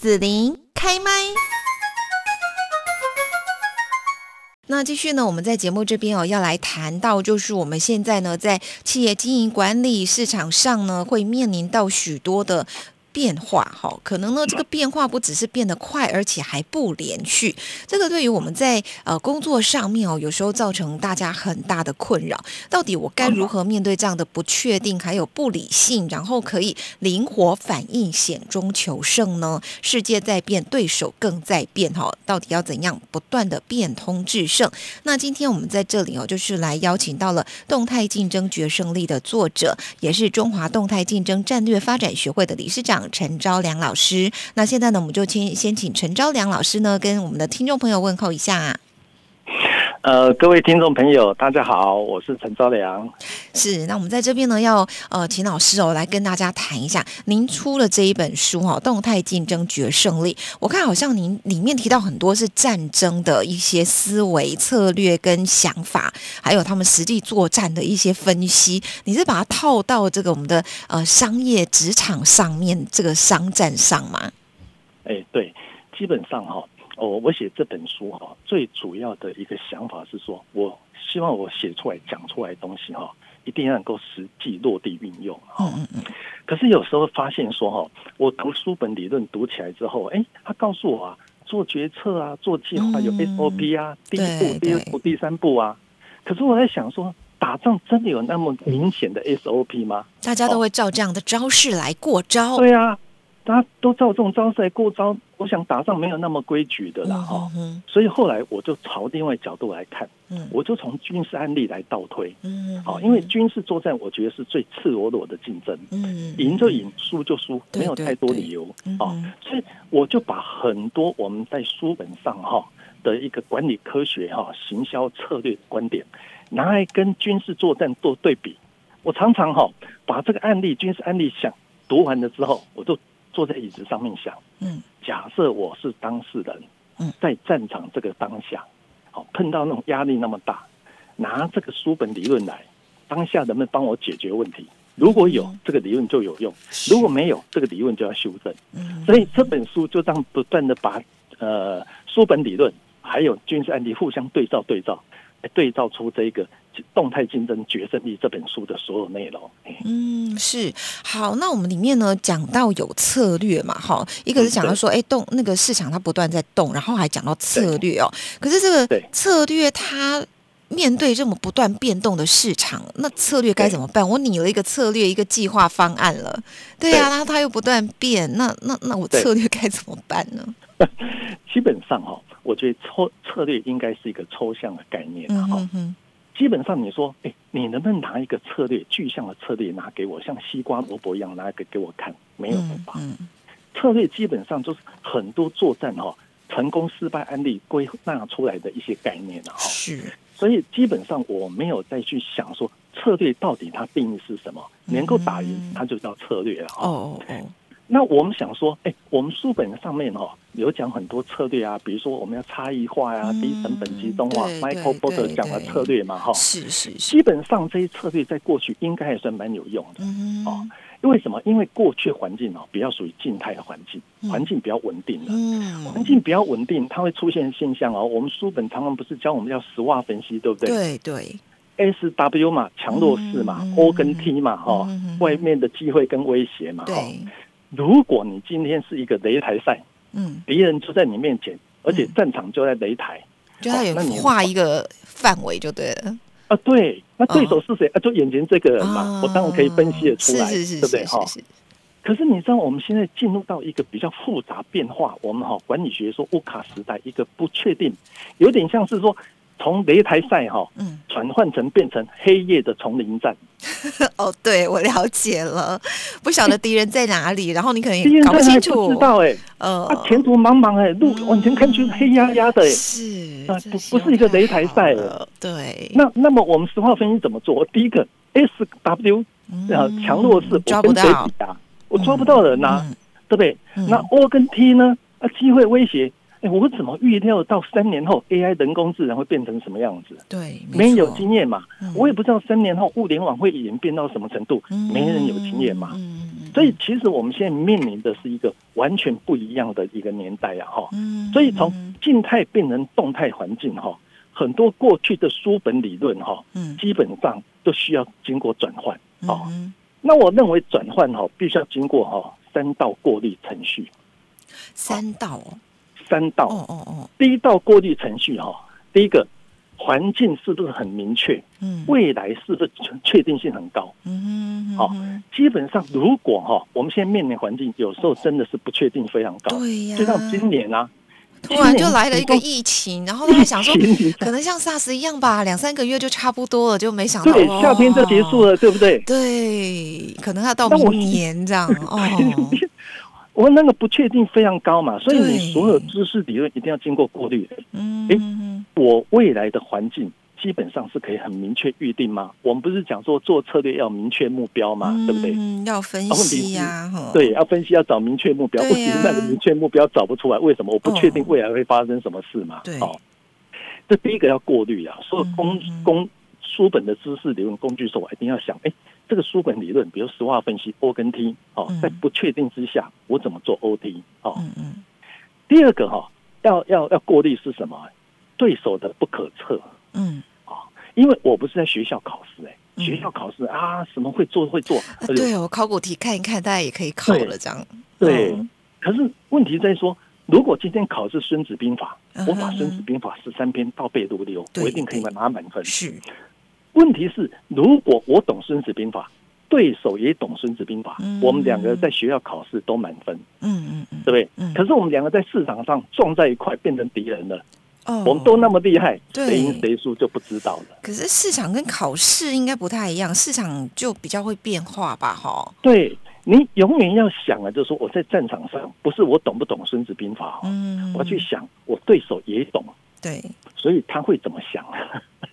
紫琳开麦。那继续呢，我们在节目这边哦，要来谈到就是我们现在呢，在企业经营管理市场上呢，会面临到许多的。变化哈，可能呢，这个变化不只是变得快，而且还不连续。这个对于我们在呃工作上面哦，有时候造成大家很大的困扰。到底我该如何面对这样的不确定，还有不理性，然后可以灵活反应，险中求胜呢？世界在变，对手更在变哈，到底要怎样不断的变通制胜？那今天我们在这里哦，就是来邀请到了《动态竞争决胜力》的作者，也是中华动态竞争战略发展学会的理事长。陈昭良老师，那现在呢，我们就先先请陈昭良老师呢，跟我们的听众朋友问候一下。呃，各位听众朋友，大家好，我是陈昭良。是，那我们在这边呢，要呃，请老师哦来跟大家谈一下，您出了这一本书哈，《动态竞争决胜力》。我看好像您里面提到很多是战争的一些思维策略跟想法，还有他们实际作战的一些分析。你是把它套到这个我们的呃商业职场上面，这个商战上吗？哎，对，基本上哈。哦，我写这本书哈，最主要的一个想法是说，我希望我写出来讲出来的东西哈，一定要能够实际落地运用。嗯嗯嗯。可是有时候发现说哈，我读书本理论读起来之后，哎，他告诉我啊，做决策啊，做计划有 SOP 啊，第一步、第二步、第三步啊。可是我在想说，打仗真的有那么明显的 SOP 吗？大家都会照这样的招式来过招。对啊。大家都照这种招式来过招，我想打仗没有那么规矩的啦哈，所以后来我就朝另外角度来看，我就从军事案例来倒推，好，因为军事作战我觉得是最赤裸裸的竞争，赢就赢，输就输，没有太多理由啊，所以我就把很多我们在书本上哈的一个管理科学哈行销策略观点拿来跟军事作战做对比，我常常哈把这个案例军事案例想读完了之后，我就。坐在椅子上面想，嗯，假设我是当事人，嗯，在战场这个当下，好碰到那种压力那么大，拿这个书本理论来，当下能不能帮我解决问题？如果有这个理论就有用，如果没有这个理论就要修正。嗯，所以这本书就这样不断的把呃书本理论还有军事案例互相对照对照，对照出这个。动态竞争决胜力这本书的所有内容，嗯，是好。那我们里面呢讲到有策略嘛，哈，一个是讲到说，哎，动那个市场它不断在动，然后还讲到策略哦。可是这个策略它面对这么不断变动的市场，那策略该怎么办？我拟了一个策略，一个计划方案了，对呀，然后它又不断变，那那那我策略该怎么办呢？基本上哈，我觉得抽策略应该是一个抽象的概念，哈。基本上，你说，哎，你能不能拿一个策略具象的策略拿给我，像西瓜萝卜一样拿一个给我看？没有办法。策略基本上就是很多作战哈成功失败案例归纳出来的一些概念哈。是。所以基本上我没有再去想说策略到底它定义是什么，能够打赢它就叫策略了。哦哦哦。那我们想说，哎，我们书本上面哦有讲很多策略啊，比如说我们要差异化呀、低成本集中化，Michael Porter 讲的策略嘛，哈，是是，基本上这些策略在过去应该还算蛮有用的，哦，因为什么？因为过去环境哦比较属于静态的环境，环境比较稳定的，环境比较稳定，它会出现现象哦。我们书本常常不是教我们要实话分析，对不对？对对，S W 嘛，强弱势嘛，O 跟 T 嘛，哈，外面的机会跟威胁嘛，哈。如果你今天是一个擂台赛，嗯，敌人就在你面前，而且战场就在擂台，就他有画一个范围就对了啊。对，那对手是谁啊？就眼前这个人嘛，我当然可以分析的出来，对不对？哈。可是你知道，我们现在进入到一个比较复杂变化，我们哈管理学说乌卡时代，一个不确定，有点像是说。从擂台赛哈，嗯，转换成变成黑夜的丛林战。哦，对，我了解了。不晓得敌人在哪里，然后你可能搞不清楚，不知道哎，呃，啊前途茫茫哎，路往前看就是黑压压的，是啊，不不是一个擂台赛了。对，那那么我们实话分析怎么做？第一个 S W 啊，强弱势抓不到啊，我抓不到人呐，对不对？那 O 跟 T 呢？啊，机会威胁。哎，我怎么预料到三年后 AI 人工智能会变成什么样子？对，没有经验嘛，我也不知道三年后物联网会演变到什么程度，没人有经验嘛。所以其实我们现在面临的是一个完全不一样的一个年代呀，哈。嗯。所以从静态变成动态环境，哈，很多过去的书本理论，哈，嗯，基本上都需要经过转换，哦。那我认为转换，哈，必须要经过哈三道过滤程序。三道哦。三道。哦哦哦。第一道过滤程序，哈，第一个。环境是不是很明确？嗯，未来是不是确定性很高？嗯，好，基本上如果哈，我们现在面临环境有时候真的是不确定非常高。对呀，就像今年啊，突然就来了一个疫情，然后他还想说，可能像 SARS 一样吧，两三个月就差不多了，就没想到对，夏天就结束了，对不对？对，可能要到明年这样哦。我那个不确定非常高嘛，所以你所有知识理论一定要经过过滤。嗯，哎，我未来的环境基本上是可以很明确预定吗？我们不是讲说做策略要明确目标吗？对不对？要分析呀，对，要分析要找明确目标。问题是那个明确目标找不出来，为什么？我不确定未来会发生什么事嘛。对，这第一个要过滤啊，所有工工书本的知识理论工具时，我一定要想，哎。这个书本理论，比如实话分析 O 跟 T，哦，在不确定之下，我怎么做 OT？哦，嗯嗯。第二个哈，要要要过滤是什么？对手的不可测，嗯，啊，因为我不是在学校考试，哎，学校考试啊，什么会做会做？对我考古题看一看，大家也可以考了，这样。对，可是问题在说，如果今天考试《孙子兵法》，我把《孙子兵法》十三篇倒背如流，我一定可以拿满分。是。问题是，如果我懂《孙子兵法》，对手也懂《孙子兵法》，我们两个在学校考试都满分，嗯嗯嗯，对不对？可是我们两个在市场上撞在一块，变成敌人了。哦，我们都那么厉害，谁赢谁输就不知道了。可是市场跟考试应该不太一样，市场就比较会变化吧？哈，对你永远要想啊，就是说我在战场上，不是我懂不懂《孙子兵法》，嗯，我要去想我对手也懂，对，所以他会怎么想？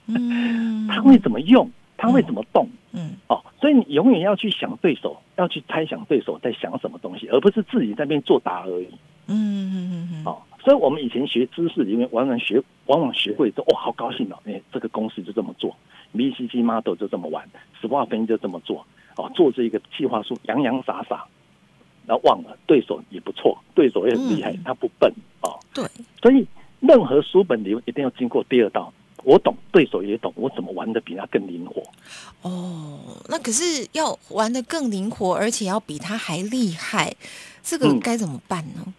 嗯，他会怎么用？他会怎么动？嗯，哦，所以你永远要去想对手，要去猜想对手在想什么东西，而不是自己在那边作答而已。嗯嗯嗯嗯。哦，所以我们以前学知识里面，往往学往往学会之后，哇，好高兴哦！哎，这个公式就这么做，VCG model 就这么玩，SWOT 分析就这么做。哦，做这一个计划书，洋洋洒洒，然后忘了对手也不错，对手也很厉害，他不笨哦。对，所以任何书本里一定要经过第二道。我懂，对手也懂，我怎么玩的比他更灵活？哦，那可是要玩的更灵活，而且要比他还厉害，这个该怎么办呢？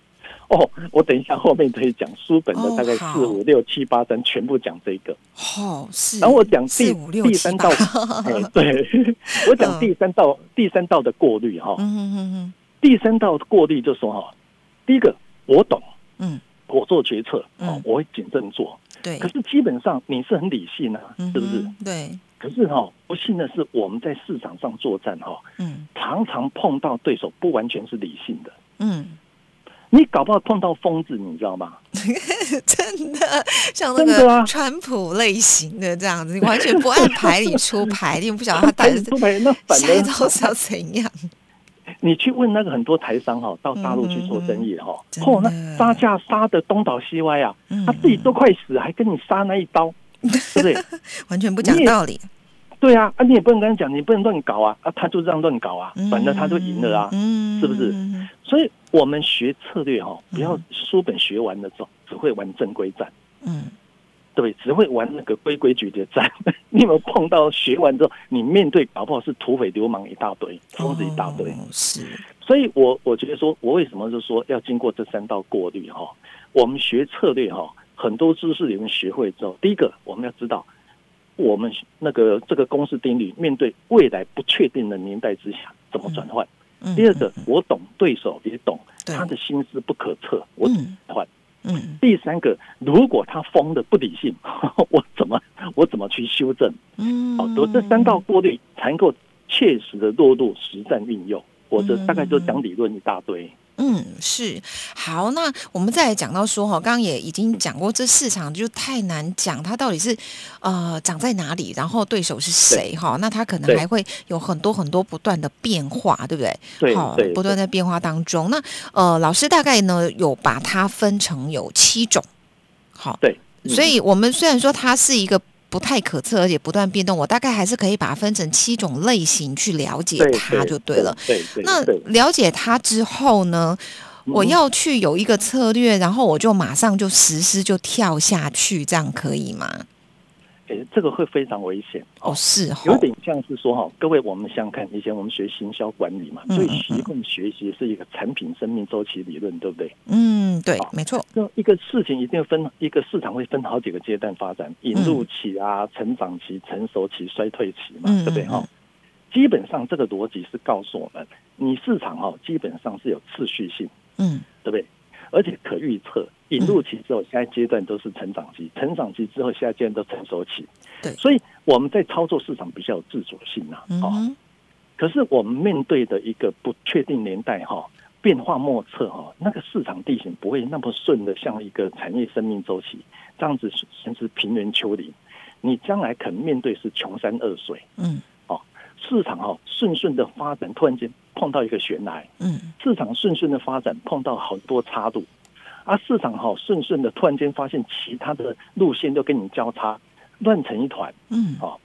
哦，我等一下后面可以讲书本的大概四五六七八章，全部讲这个。哦，是。然后我讲第第三道，对，我讲第三道第三道的过滤哈。嗯嗯嗯。第三道过滤就说哈，第一个我懂，嗯，我做决策，哦，我会谨慎做。对，可是基本上你是很理性啊，是不是？对。可是哈，不幸的是我们在市场上作战哈，嗯，常常碰到对手不完全是理性的，嗯，你搞不好碰到疯子，你知道吗？真的，像那个川普类型的这样子，你完全不按牌理出牌，你不晓得他带 出牌，那反正是要怎样。你去问那个很多台商哈，到大陆去做生意哈，嚯，那杀价杀的东倒西歪啊，他自己都快死，还跟你杀那一刀，对不对？完全不讲道理。对啊，啊，你也不能跟他讲，你不能乱搞啊，啊，他就这样乱搞啊，反正他就赢了啊，是不是？所以我们学策略哈，不要书本学完了之后只会玩正规战，嗯。对，只会玩那个规规矩矩的战。你有没有碰到学完之后，你面对搞不好是土匪流氓一大堆，疯子一大堆。是，所以我我觉得说，我为什么就说要经过这三道过滤哈？我们学策略哈，很多知识里面学会之后，第一个我们要知道，我们那个这个公式定律，面对未来不确定的年代之下怎么转换。第二个，我懂对手也懂，他的心思不可测，我转换。嗯，第三个，如果他疯的不理性，我怎么我怎么去修正？嗯，好，多这三道过滤才能够切实的落入实战运用。我这大概就讲理论一大堆。嗯，是好，那我们再来讲到说哈，刚刚也已经讲过，这市场就太难讲，它到底是呃涨在哪里，然后对手是谁哈？那它可能还会有很多很多不断的变化，对不对？对，好，不断在变化当中。那呃，老师大概呢有把它分成有七种，好，对，所以我们虽然说它是一个不太可测，而且不断变动，我大概还是可以把它分成七种类型去了解它就对了。对对。那了解它之后呢，我要去有一个策略，然后我就马上就实施，就跳下去，这样可以吗？哎，这个会非常危险哦，是有点像是说哈，各位我们想看以前我们学行销管理嘛，最习惯学习是一个产品生命周期理论，对不对？嗯，对，没错。就一个事情一定分一个市场会分好几个阶段发展，引入期啊、成长期、成熟期、衰退期嘛，对不对哈？基本上这个逻辑是告诉我们，你市场哈基本上是有次序性，嗯，对不对？而且可预测，引入期之后，下一阶段都是成长期，成长期之后，下一阶段都成熟期。对，所以我们在操作市场比较有自主性呐。哦，可是我们面对的一个不确定年代哈，变化莫测哈，那个市场地形不会那么顺的，像一个产业生命周期这样子，先是平原丘陵，你将来可能面对是穷山恶水。嗯。市场哈顺顺的发展，突然间碰到一个悬崖。嗯，市场顺顺的发展，碰到很多岔路，啊市场哈顺顺的，突然间发现其他的路线都跟你交叉，乱成一团。嗯，哦，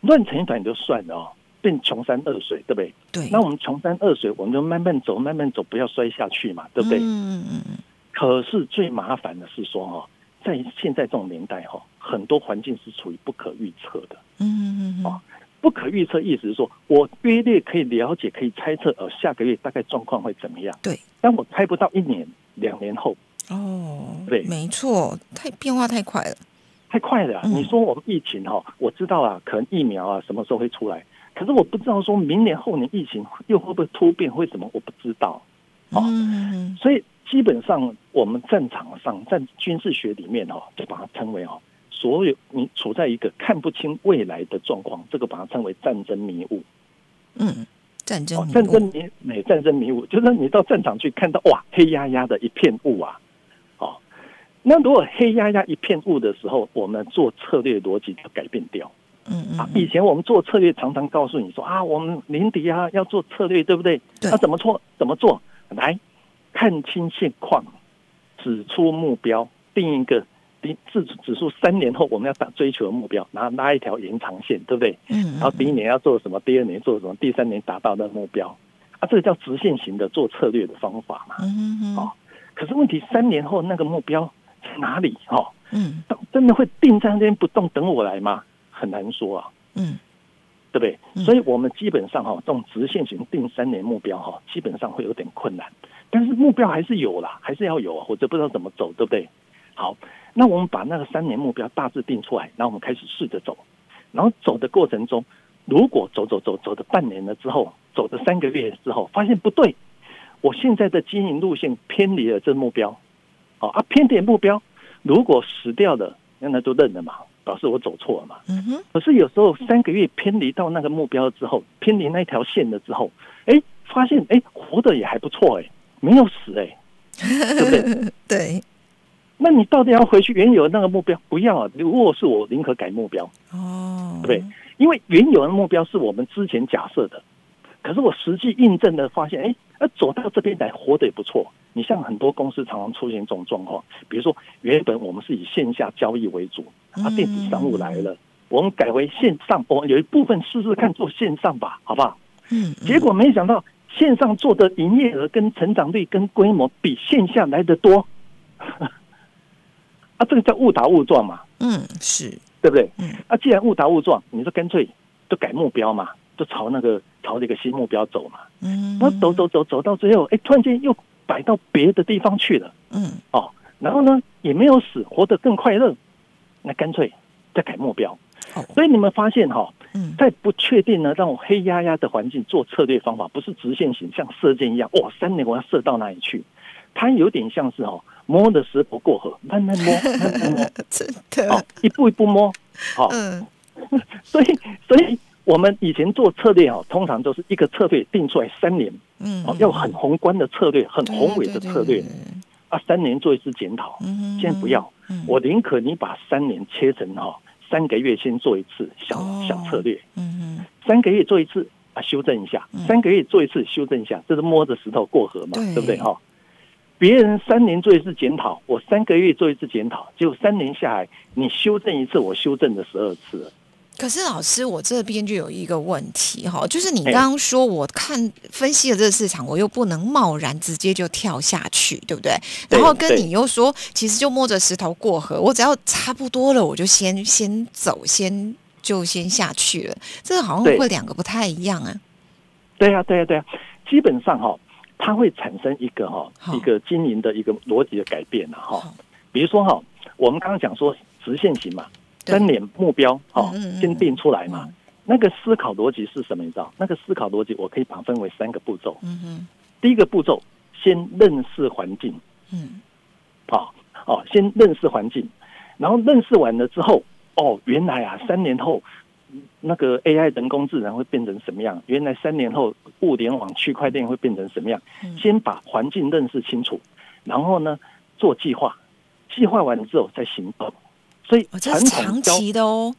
乱成一团就算了哦，变穷山恶水，对不对？对。那我们穷山恶水，我们就慢慢走，慢慢走，不要摔下去嘛，对不对？嗯嗯嗯。可是最麻烦的是说哈，在现在这种年代哈，很多环境是处于不可预测的。嗯嗯嗯。哦。不可预测，意思是说我约略可以了解，可以猜测，呃，下个月大概状况会怎么样？对，但我猜不到一年、两年后。哦，对，没错，太变化太快了，太快了。你说我们疫情哈，我知道啊，可能疫苗啊什么时候会出来，可是我不知道说明年后年疫情又会不会突变，会什么？我不知道。哦，所以基本上我们战场上在军事学里面哈，就把它称为哈。所有你处在一个看不清未来的状况，这个把它称为战争迷雾。嗯，战争战争迷美战争迷雾，就是你到战场去看到哇，黑压压的一片雾啊。哦，那如果黑压压一片雾的时候，我们做策略逻辑就改变掉。嗯嗯。啊，以前我们做策略常常告诉你说啊，我们临敌啊要做策略，对不对？那怎么做？怎么做？来看清现况，指出目标，定一个。指指数三年后我们要打追求的目标，然后拉一条延长线，对不对？嗯。然后第一年要做什么？第二年做什么？第三年达到的目标，啊，这个叫直线型的做策略的方法嘛。嗯嗯。哦，可是问题三年后那个目标在哪里？哦，嗯，真的会定在那边不动等我来吗？很难说啊。嗯。对不对？所以我们基本上哈，这种直线型定三年目标哈，基本上会有点困难。但是目标还是有啦，还是要有，或者不知道怎么走，对不对？好。那我们把那个三年目标大致定出来，然后我们开始试着走，然后走的过程中，如果走走走走的半年了之后，走的三个月之后，发现不对，我现在的经营路线偏离了这目标，好啊偏离目标，如果死掉了，那那就认了嘛，表示我走错了嘛。嗯哼。可是有时候三个月偏离到那个目标之后，偏离那条线了之后，哎，发现哎活的也还不错哎，没有死哎，对不对？对。那你到底要回去原有的那个目标？不要啊！如果是我，宁可改目标哦，对不对？因为原有的目标是我们之前假设的，可是我实际印证的发现，哎，那走到这边来活得也不错。你像很多公司常常出现这种状况，比如说原本我们是以线下交易为主，啊，电子商务来了，我们改为线上，我有一部分试试看做线上吧，好不好？嗯，结果没想到线上做的营业额跟成长率跟规模比线下来的多。啊，这个叫误打误撞嘛？嗯，是对不对？嗯，啊，既然误打误撞，你就干脆就改目标嘛，就朝那个朝那个新目标走嘛。嗯，那走走走走到最后，哎，突然间又摆到别的地方去了。嗯，哦，然后呢，也没有死，活得更快乐，那干脆再改目标。所以你们发现哈，嗯在不确定呢、那种黑压压的环境做策略方法，不是直线型，像射箭一样，哇，三年我要射到哪里去？它有点像是哦。摸的石不过河，慢慢摸，慢慢摸，真的，一步一步摸，好，嗯，所以，所以我们以前做策略哦，通常都是一个策略定出来三年，嗯，要很宏观的策略，很宏伟的策略，啊，三年做一次检讨，嗯，现在不要，我宁可你把三年切成哈，三个月先做一次小小策略，嗯嗯，三个月做一次啊，修正一下，三个月做一次修正一下，这是摸着石头过河嘛，对。不对？哈？别人三年做一次检讨，我三个月做一次检讨，结果三年下来，你修正一次，我修正了十二次。可是老师，我这边就有一个问题哈，就是你刚刚说，我看分析了这个市场，我又不能贸然直接就跳下去，对不对？然后跟你又说，其实就摸着石头过河，我只要差不多了，我就先先走，先就先下去了。这个好像会两个不太一样啊。对呀，对呀，对呀，基本上哈，它会产生一个哈一个经营的一个逻辑的改变了哈。比如说哈，我们刚刚讲说直线型嘛。三年目标，哈，先定出来嘛。那个思考逻辑是什么？你知道？那个思考逻辑，我可以把它分为三个步骤。嗯哼，第一个步骤，先认识环境。嗯，好，哦，先认识环境，然后认识完了之后，哦，原来啊，三年后那个 AI 人工智能会变成什么样？原来三年后物联网区块链会变成什么样？先把环境认识清楚，然后呢，做计划，计划完之后再行动。所以这是长期的哦，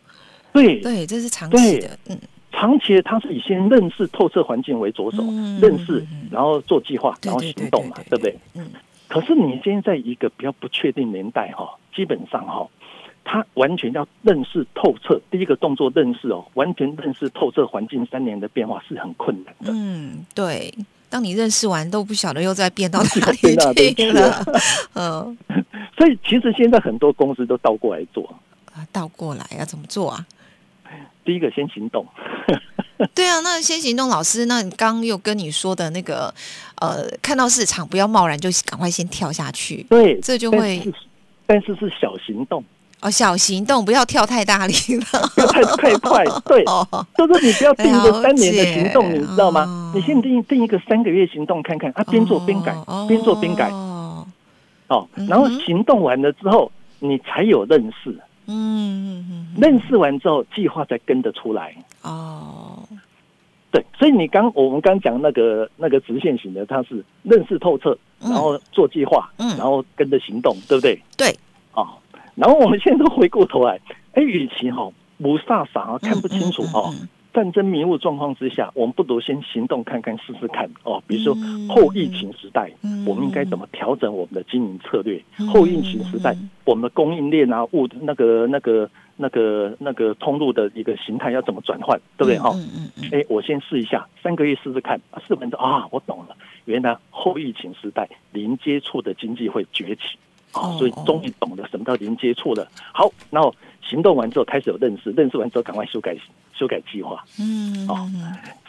对对，这是长期的，嗯，长期的它是以先认识透彻环境为着手，认识，然后做计划，然后行动嘛，对不对？嗯。可是你现在一个比较不确定年代哈，基本上哈，他完全要认识透彻，第一个动作认识哦，完全认识透彻环境三年的变化是很困难的。嗯，对。当你认识完都不晓得又在变到哪里去了，嗯。所以其实现在很多公司都倒过来做啊，倒过来要怎么做啊？第一个先行动。对啊，那先行动，老师，那你刚又跟你说的那个，呃，看到市场不要贸然就赶快先跳下去。对，这就会，但是是小行动哦，小行动不要跳太大力了，不要太太快。对，就是你不要定一个三年的行动，你知道吗？你先定定一个三个月行动看看啊，边做边改，边做边改。哦，然后行动完了之后，你才有认识。嗯嗯嗯，认识完之后，计划才跟得出来。哦，对，所以你刚我们刚讲那个那个直线型的，它是认识透彻，然后做计划，嗯，然后跟着行动，对不对？对。哦，然后我们现在都回过头来，哎，与其哈不傻傻啊看不清楚哦。战争迷雾状况之下，我们不如先行动看看试试看哦。比如说后疫情时代，我们应该怎么调整我们的经营策略？后疫情时代，我们的供应链啊、物那个、那个、那个、那个通路的一个形态要怎么转换？对不对？哈，哎，我先试一下，三个月试试看。试完之后啊，我懂了，原来后疫情时代零接触的经济会崛起啊，所以终于懂得什么叫零接触了。好，然后行动完之后开始有认识，认识完之后赶快修改。修改计划，嗯，哦，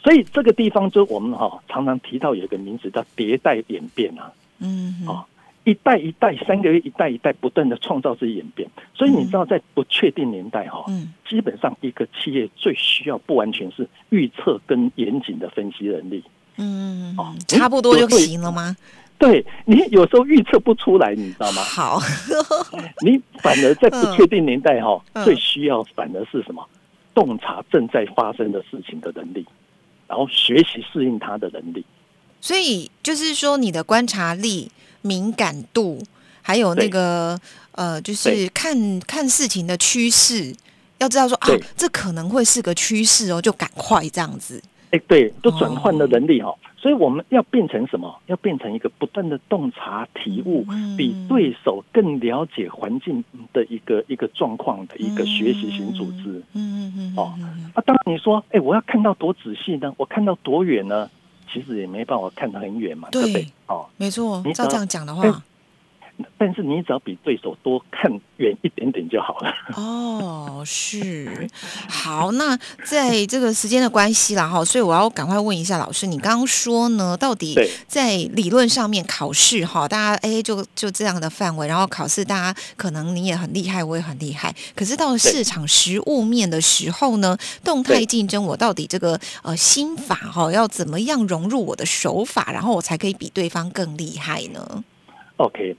所以这个地方就我们哈常常提到有一个名字叫迭代演变啊，嗯，哦，一代一代三个月一代一代不断的创造自己演变，所以你知道在不确定年代哈，嗯，基本上一个企业最需要不完全是预测跟严谨的分析能力，嗯，哦，差不多就行了吗？对你有时候预测不出来，你知道吗？好，你反而在不确定年代哈，最需要反而是什么？洞察正在发生的事情的能力，然后学习适应它的能力。所以就是说，你的观察力、敏感度，还有那个呃，就是看看事情的趋势，要知道说啊，这可能会是个趋势哦，就赶快这样子。哎，对，都转换的能力哈。所以我们要变成什么？要变成一个不断的洞察、体悟，比对手更了解环境的一个一个状况的一个学习型组织。嗯嗯嗯。哦，啊，当然你说，哎，我要看到多仔细呢？我看到多远呢？其实也没办法看得很远嘛，对不对？哦，没错。你照这样讲的话。但是你只要比对手多看远一点点就好了。哦，是好。那在这个时间的关系啦，哈，所以我要赶快问一下老师，你刚刚说呢，到底在理论上面考试哈，大家哎就就这样的范围，然后考试大家可能你也很厉害，我也很厉害。可是到了市场实物面的时候呢，动态竞争，我到底这个呃心法哈，要怎么样融入我的手法，然后我才可以比对方更厉害呢？OK。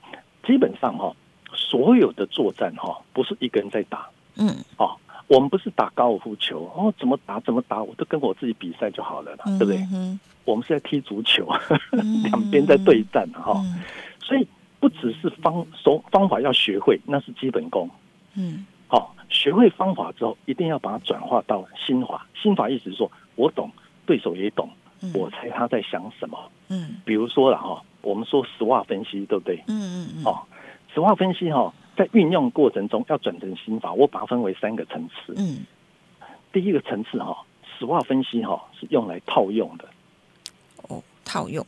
基本上哈，所有的作战哈，不是一个人在打，嗯，哦，我们不是打高尔夫球哦，怎么打怎么打，我都跟我自己比赛就好了啦，对不对？我们是在踢足球，两边在对战哈，所以不只是方手方法要学会，那是基本功，嗯，好，学会方法之后，一定要把它转化到心法，心法意思是说我懂，对手也懂，我猜他在想什么，嗯，比如说了哈。我们说实话分析，对不对？嗯嗯嗯。哦，实话分析哈，在运用过程中要转成心法，我把它分为三个层次。嗯。第一个层次哈，实话分析哈是用来套用的。哦，套用。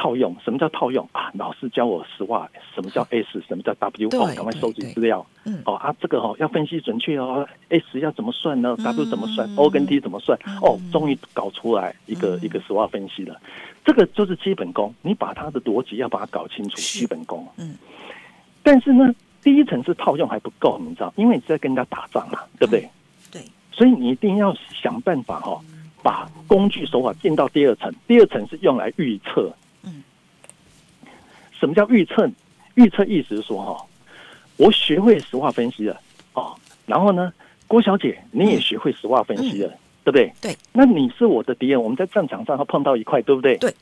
套用？什么叫套用啊？老师教我实话，什么叫 S？什么叫 W？哦，赶快收集资料。嗯。哦啊，这个哦要分析准确哦。S 要怎么算呢？W 怎么算？O 跟 T 怎么算？哦，终于搞出来一个一个实话分析了。这个就是基本功，你把它的逻辑要把它搞清楚。基本功。嗯。但是呢，第一层是套用还不够，你知道？因为你在跟人家打仗嘛，对不对？对。所以你一定要想办法哈，把工具手法进到第二层。第二层是用来预测。什么叫预测？预测意思是说，哈，我学会实话分析了，哦，然后呢，郭小姐你也学会实话分析了，对不对？对。那你是我的敌人，我们在战场上要碰到一块，对不对？对。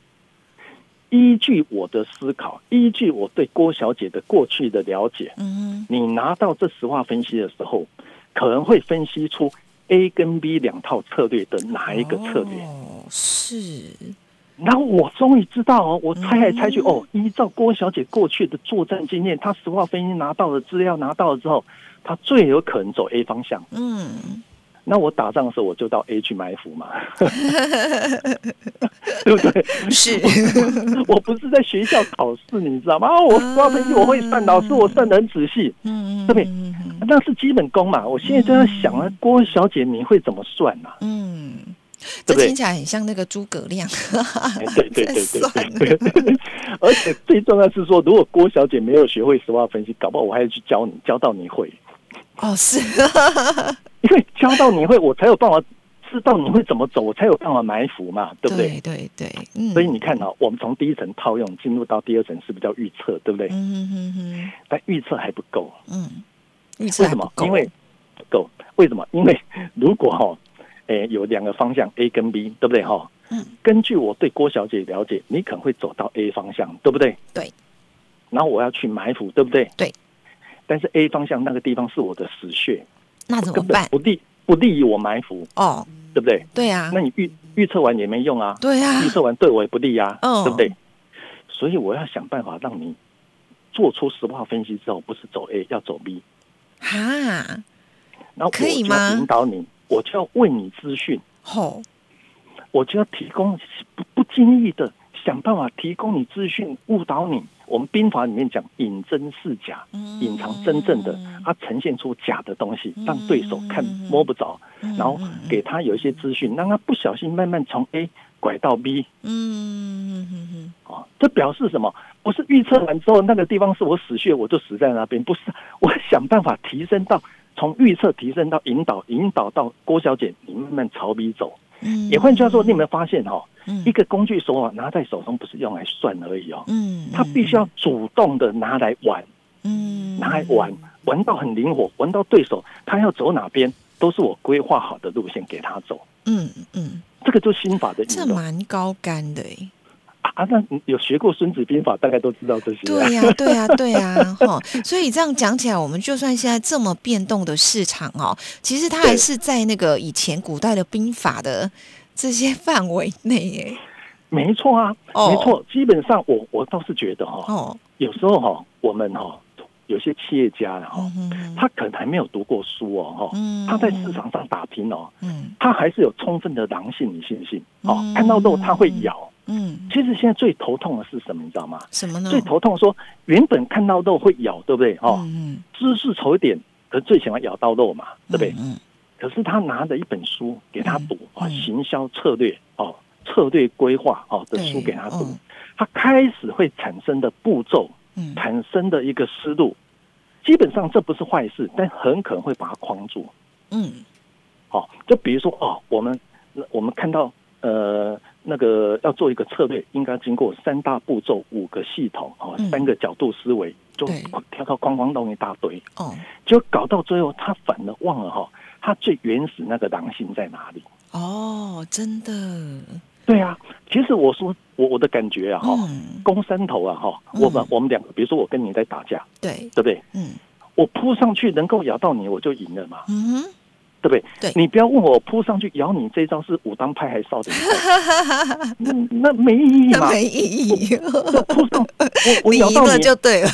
依据我的思考，依据我对郭小姐的过去的了解，嗯，你拿到这实话分析的时候，可能会分析出 A 跟 B 两套策略的哪一个策略？哦，是。然后我终于知道哦，我猜来猜去哦，依照郭小姐过去的作战经验，她实话分析拿到的资料拿到了之后，她最有可能走 A 方向。嗯，那我打仗的时候我就到 A 去埋伏嘛，对不对？是，我不是在学校考试，你知道吗？我实话分析我会算，老师我算的很仔细，嗯嗯，对不对？那是基本功嘛。我现在就在想啊，郭小姐你会怎么算呢？嗯。这听起来很像那个诸葛亮，对对对对对。而且最重要是说，如果郭小姐没有学会实话分析，搞不好我还要去教你，教到你会。哦，是，因为教到你会，我才有办法知道你会怎么走，我才有办法埋伏嘛，对不对？对对对。所以你看啊，我们从第一层套用进入到第二层，是不是叫预测？对不对？嗯嗯嗯。但预测还不够。嗯。预测为什么？因为不够。为什么？因为如果哈。诶，有两个方向 A 跟 B，对不对哈？嗯。根据我对郭小姐了解，你可能会走到 A 方向，对不对？对。然后我要去埋伏，对不对？对。但是 A 方向那个地方是我的死穴，那怎么办？不利不利于我埋伏哦，对不对？对啊。那你预预测完也没用啊。对啊。预测完对我也不利啊，对不对？所以我要想办法让你做出实话分析之后，不是走 A 要走 B。哈。然后可以吗？引导你。我就要问你资讯，好，我就要提供不不经意的想办法提供你资讯，误导你。我们兵法里面讲隐真是假，隐藏真正的，它呈现出假的东西，让对手看摸不着，然后给他有一些资讯，让他不小心慢慢从 A 拐到 B。嗯嗯嗯哦，这表示什么？不是预测完之后那个地方是我死穴，我就死在那边。不是，我想办法提升到。从预测提升到引导，引导到郭小姐，你慢慢朝比走。嗯，也换句话说，你有没有发现哈？嗯，一个工具手法拿在手中不是用来算而已哦。嗯，他必须要主动的拿来玩。嗯，拿来玩，玩到很灵活，玩到对手他要走哪边，都是我规划好的路线给他走。嗯嗯，这个就心法的，这蛮高干的哎。啊，那有学过《孙子兵法》，大概都知道这些。对呀，对呀，对呀，哈。所以这样讲起来，我们就算现在这么变动的市场哦，其实它还是在那个以前古代的兵法的这些范围内。耶，没错啊，没错。基本上，我我倒是觉得哈，哦有时候哈，我们哈有些企业家哈，他可能还没有读过书哦，哈，他在市场上打拼哦，嗯，他还是有充分的狼性，你信不信？哦，看到肉他会咬。嗯，其实现在最头痛的是什么？你知道吗？什么呢？最头痛说，原本看到肉会咬，对不对？哦，嗯姿势丑一点，可是最喜欢咬到肉嘛，对不对？嗯。可是他拿着一本书给他读啊，行销策略哦，策略规划哦的书给他读，他开始会产生的步骤，产生的一个思路，基本上这不是坏事，但很可能会把它框住。嗯。好，就比如说哦，我们我们看到呃。那个要做一个策略，应该经过三大步骤、五个系统哦，三个角度思维，就跳到框框弄一大堆哦，就搞到最后，他反而忘了哈，他最原始那个狼性在哪里？哦，真的？对啊，其实我说我我的感觉啊哈，攻山头啊哈，我们我们两个，比如说我跟你在打架，对。对不对？嗯，我扑上去能够咬到你，我就赢了嘛。嗯哼，对不对？对，你不要问我扑上去咬你这一招是武当派还是少林派？那那没意义嘛，没意义。扑上我 我咬到你就对了，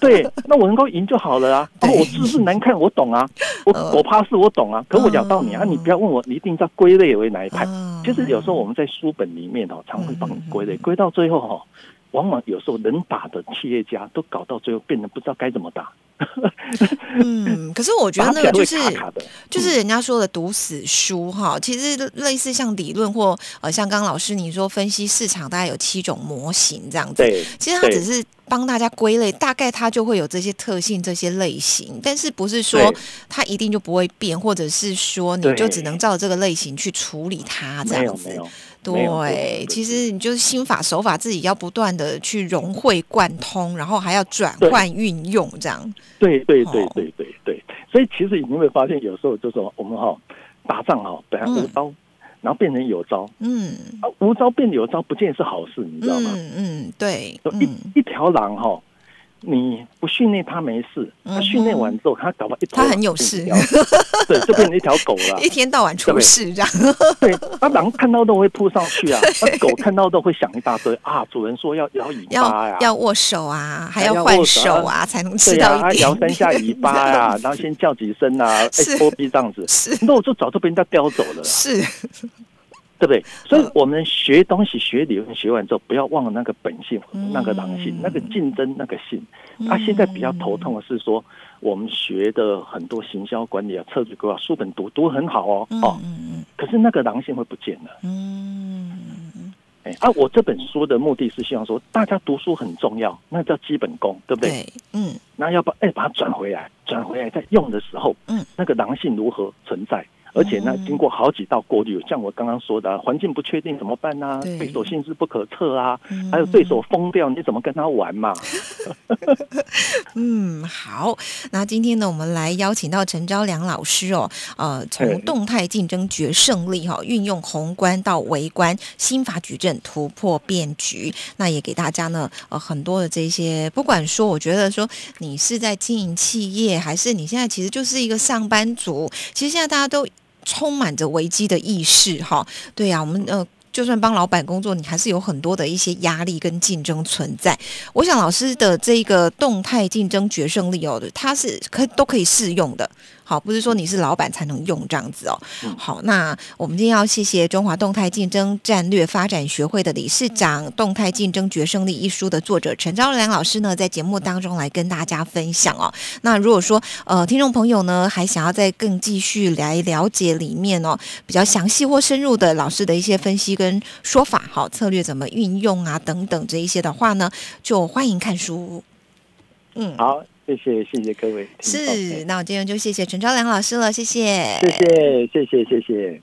对，那我能够赢就好了啊。我姿势难看，我懂啊，我我怕是我懂啊。可我咬到你啊，你不要问我，你一定要归类为哪一派。其实有时候我们在书本里面哦，常会帮你归类，归到最后哈。往往有时候能打的企业家都搞到最后变得不知道该怎么打。嗯，可是我觉得那个就是就是人家说的读死书哈，其实类似像理论或呃像刚老师你说分析市场大概有七种模型这样子，其实它只是帮大家归类，大概它就会有这些特性这些类型，但是不是说它一定就不会变，或者是说你就只能照这个类型去处理它这样子。对，其实你就是心法手法自己要不断的去融会贯通，然后还要转换运用这样。对对对对对对，所以其实你会发现，有时候就说我们哈打仗哈本来无招，然后变成有招，嗯，啊无招变有招，不见是好事，你知道吗？嗯嗯，对，一一条狼哈。你不训练它没事，它训练完之后，它搞到一它很有事，对，就变成一条狗了，一天到晚出事这样。对，那狼看到都会扑上去啊，那狗看到都会想一大堆啊，主人说要摇尾巴呀，要握手啊，还要换手啊，才能吃到一点。摇三下尾巴呀，然后先叫几声啊，波比这样子，那我就早就被人家叼走了。是。对不对？所以我们学东西、学理论学完之后，不要忘了那个本性、那个狼性、那个竞争那个性。他现在比较头痛的是说，我们学的很多行销管理啊、策略规划书本读读很好哦，哦，可是那个狼性会不见了。嗯，哎，啊，我这本书的目的是希望说，大家读书很重要，那叫基本功，对不对？嗯，那要把哎把它转回来，转回来在用的时候，嗯，那个狼性如何存在？而且呢，经过好几道过滤，像我刚刚说的，环境不确定怎么办呢？对手性质不可测啊，还有对手疯掉，你怎么跟他玩嘛？嗯，好，那今天呢，我们来邀请到陈昭良老师哦，呃，从动态竞争决胜利哈，运用宏观到微观，心法矩阵突破变局，那也给大家呢，呃，很多的这些，不管说，我觉得说你是在经营企业，还是你现在其实就是一个上班族，其实现在大家都。充满着危机的意识，哈，对呀，我们呃，就算帮老板工作，你还是有很多的一些压力跟竞争存在。我想老师的这个动态竞争决胜力哦，它是可都可以适用的。好，不是说你是老板才能用这样子哦。好，那我们今天要谢谢中华动态竞争战略发展学会的理事长，《动态竞争决胜力》一书的作者陈昭良老师呢，在节目当中来跟大家分享哦。那如果说呃，听众朋友呢，还想要再更继续来了解里面哦，比较详细或深入的老师的一些分析跟说法，好策略怎么运用啊等等这一些的话呢，就欢迎看书。嗯，好。谢谢谢谢各位，是，那我今天就谢谢陈昭良老师了，谢谢，谢谢谢谢谢谢。